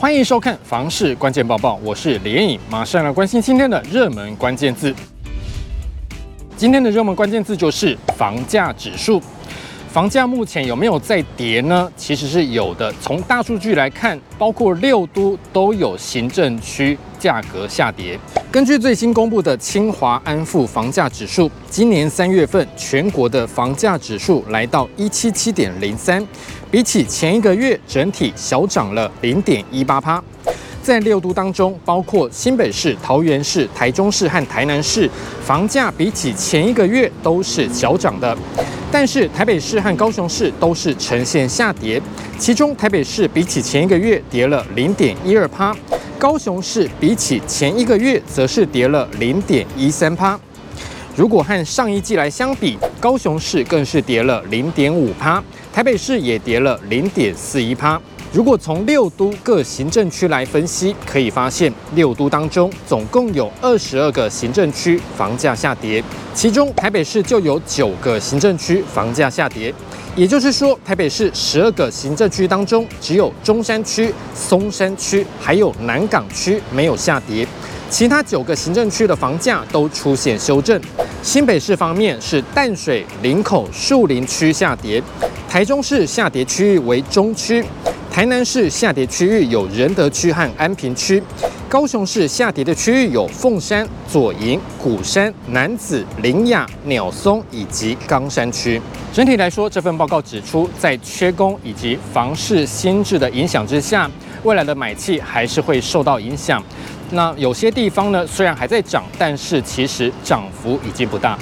欢迎收看《房市关键报报》，我是连颖，马上来关心今天的热门关键字。今天的热门关键字就是房价指数。房价目前有没有在跌呢？其实是有的。从大数据来看，包括六都都有行政区价格下跌。根据最新公布的清华安富房价指数，今年三月份全国的房价指数来到一七七点零三，比起前一个月整体小涨了零点一八趴。在六都当中，包括新北市、桃园市、台中市和台南市，房价比起前一个月都是小涨的。但是台北市和高雄市都是呈现下跌，其中台北市比起前一个月跌了零点一二趴，高雄市比起前一个月则是跌了零点一三趴。如果和上一季来相比，高雄市更是跌了零点五趴，台北市也跌了零点四一趴。如果从六都各行政区来分析，可以发现六都当中总共有二十二个行政区房价下跌，其中台北市就有九个行政区房价下跌。也就是说，台北市十二个行政区当中，只有中山区、松山区还有南港区没有下跌，其他九个行政区的房价都出现修正。新北市方面是淡水、林口、树林区下跌，台中市下跌区域为中区。台南市下跌区域有仁德区和安平区，高雄市下跌的区域有凤山、左营、鼓山、楠梓、林雅、鸟松以及冈山区。整体来说，这份报告指出，在缺工以及房市新制的影响之下，未来的买气还是会受到影响。那有些地方呢，虽然还在涨，但是其实涨幅已经不大。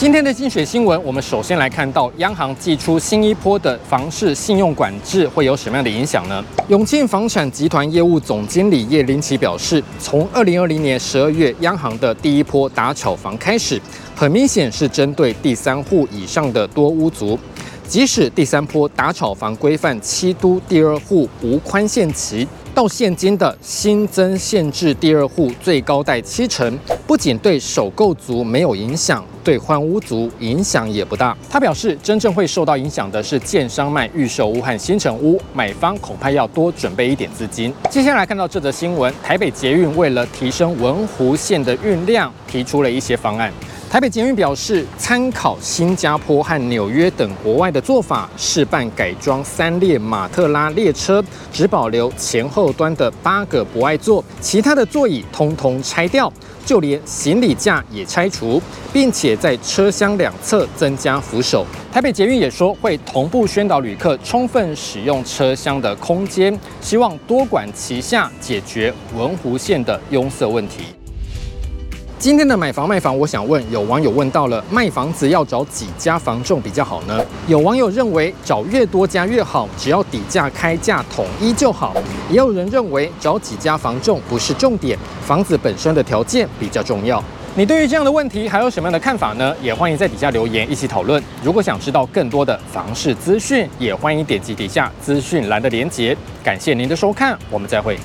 今天的精选新闻，我们首先来看到央行祭出新一波的房市信用管制会有什么样的影响呢？永庆房产集团业务总经理叶林奇表示，从二零二零年十二月央行的第一波打炒房开始，很明显是针对第三户以上的多屋族。即使第三波打炒房规范七都第二户无宽限期。到现今的新增限制，第二户最高贷七成，不仅对首购族没有影响，对换屋族影响也不大。他表示，真正会受到影响的是建商卖预售屋和新成屋，买方恐怕要多准备一点资金。接下来看到这则新闻，台北捷运为了提升文湖线的运量，提出了一些方案。台北捷运表示，参考新加坡和纽约等国外的做法，试办改装三列马特拉列车，只保留前后端的八个博爱座，其他的座椅通通拆掉，就连行李架也拆除，并且在车厢两侧增加扶手。台北捷运也说会同步宣导旅客充分使用车厢的空间，希望多管齐下解决文湖线的拥塞问题。今天的买房卖房，我想问，有网友问到了卖房子要找几家房仲比较好呢？有网友认为找越多家越好，只要底价开价统一就好。也有人认为找几家房仲不是重点，房子本身的条件比较重要。你对于这样的问题还有什么样的看法呢？也欢迎在底下留言一起讨论。如果想知道更多的房市资讯，也欢迎点击底下资讯栏的连结。感谢您的收看，我们再会。